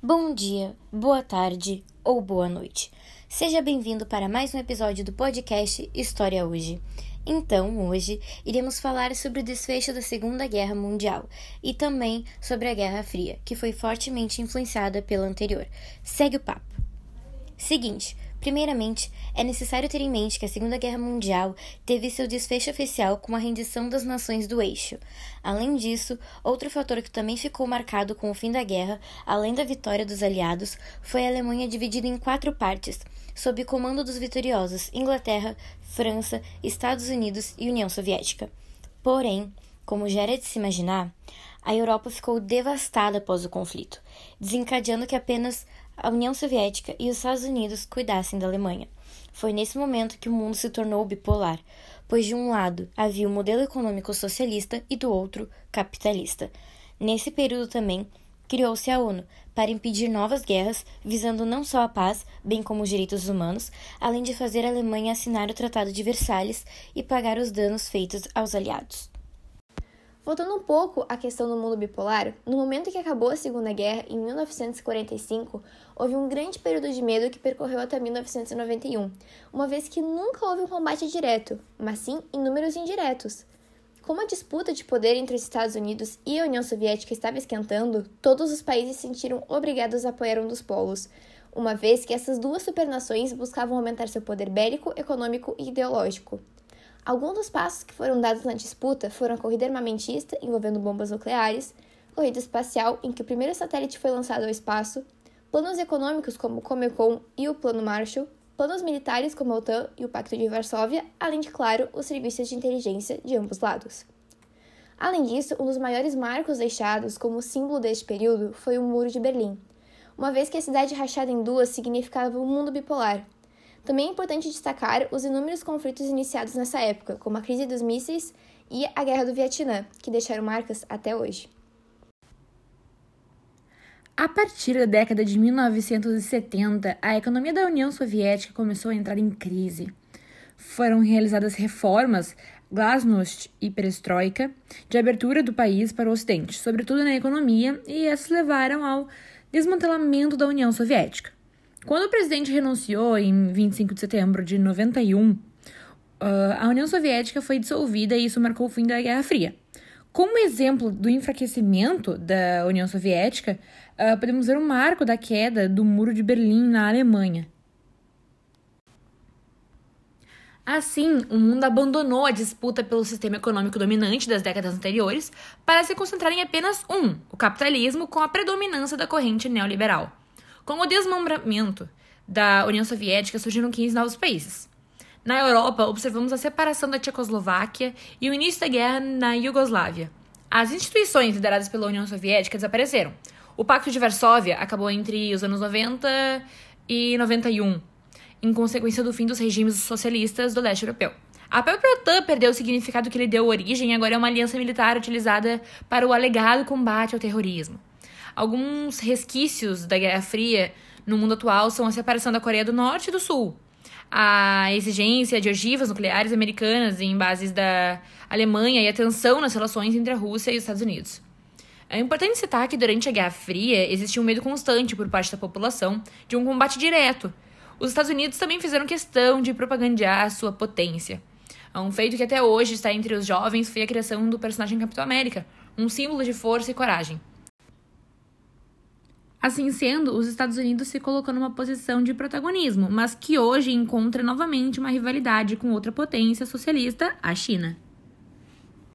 Bom dia, boa tarde ou boa noite. Seja bem-vindo para mais um episódio do podcast História Hoje. Então, hoje iremos falar sobre o desfecho da Segunda Guerra Mundial e também sobre a Guerra Fria, que foi fortemente influenciada pela anterior. Segue o papo. Seguinte, Primeiramente, é necessário ter em mente que a Segunda Guerra Mundial teve seu desfecho oficial com a rendição das nações do eixo. Além disso, outro fator que também ficou marcado com o fim da guerra, além da vitória dos aliados, foi a Alemanha dividida em quatro partes, sob comando dos vitoriosos Inglaterra, França, Estados Unidos e União Soviética. Porém, como já era de se imaginar, a Europa ficou devastada após o conflito, desencadeando que apenas a União Soviética e os Estados Unidos cuidassem da Alemanha. Foi nesse momento que o mundo se tornou bipolar, pois de um lado havia o modelo econômico socialista e do outro capitalista. Nesse período também criou-se a ONU para impedir novas guerras, visando não só a paz, bem como os direitos humanos, além de fazer a Alemanha assinar o Tratado de Versalhes e pagar os danos feitos aos aliados. Voltando um pouco à questão do mundo bipolar, no momento que acabou a Segunda Guerra, em 1945, houve um grande período de medo que percorreu até 1991, uma vez que nunca houve um combate direto, mas sim inúmeros indiretos. Como a disputa de poder entre os Estados Unidos e a União Soviética estava esquentando, todos os países se sentiram obrigados a apoiar um dos polos, uma vez que essas duas supernações buscavam aumentar seu poder bélico, econômico e ideológico. Alguns dos passos que foram dados na disputa foram a corrida armamentista, envolvendo bombas nucleares, corrida espacial, em que o primeiro satélite foi lançado ao espaço, planos econômicos como o Comecon e o Plano Marshall, planos militares como a OTAN e o Pacto de Varsóvia, além de, claro, os serviços de inteligência de ambos lados. Além disso, um dos maiores marcos deixados como símbolo deste período foi o Muro de Berlim, uma vez que a cidade rachada em duas significava um mundo bipolar, também é importante destacar os inúmeros conflitos iniciados nessa época, como a crise dos mísseis e a Guerra do Vietnã, que deixaram marcas até hoje. A partir da década de 1970, a economia da União Soviética começou a entrar em crise. Foram realizadas reformas, glasnost e perestroika, de abertura do país para o Ocidente, sobretudo na economia, e essas levaram ao desmantelamento da União Soviética. Quando o presidente renunciou em 25 de setembro de 91, ah, a União Soviética foi dissolvida e isso marcou o fim da Guerra Fria. Como exemplo do enfraquecimento da União Soviética, ah, podemos ver o marco da queda do Muro de Berlim na Alemanha. Assim, o mundo abandonou a disputa pelo sistema econômico dominante das décadas anteriores para se concentrar em apenas um, o capitalismo, com a predominância da corrente neoliberal. Com o desmembramento da União Soviética, surgiram 15 novos países. Na Europa, observamos a separação da Tchecoslováquia e o início da guerra na Iugoslávia. As instituições lideradas pela União Soviética desapareceram. O Pacto de Varsóvia acabou entre os anos 90 e 91, em consequência do fim dos regimes socialistas do leste europeu. A própria OTAN perdeu o significado que lhe deu origem e agora é uma aliança militar utilizada para o alegado combate ao terrorismo. Alguns resquícios da Guerra Fria no mundo atual são a separação da Coreia do Norte e do Sul, a exigência de ogivas nucleares americanas em bases da Alemanha e a tensão nas relações entre a Rússia e os Estados Unidos. É importante citar que durante a Guerra Fria existia um medo constante por parte da população de um combate direto. Os Estados Unidos também fizeram questão de propagandear sua potência. Um feito que até hoje está entre os jovens foi a criação do personagem Capitão América, um símbolo de força e coragem. Assim sendo, os Estados Unidos se colocou numa posição de protagonismo, mas que hoje encontra novamente uma rivalidade com outra potência socialista, a China.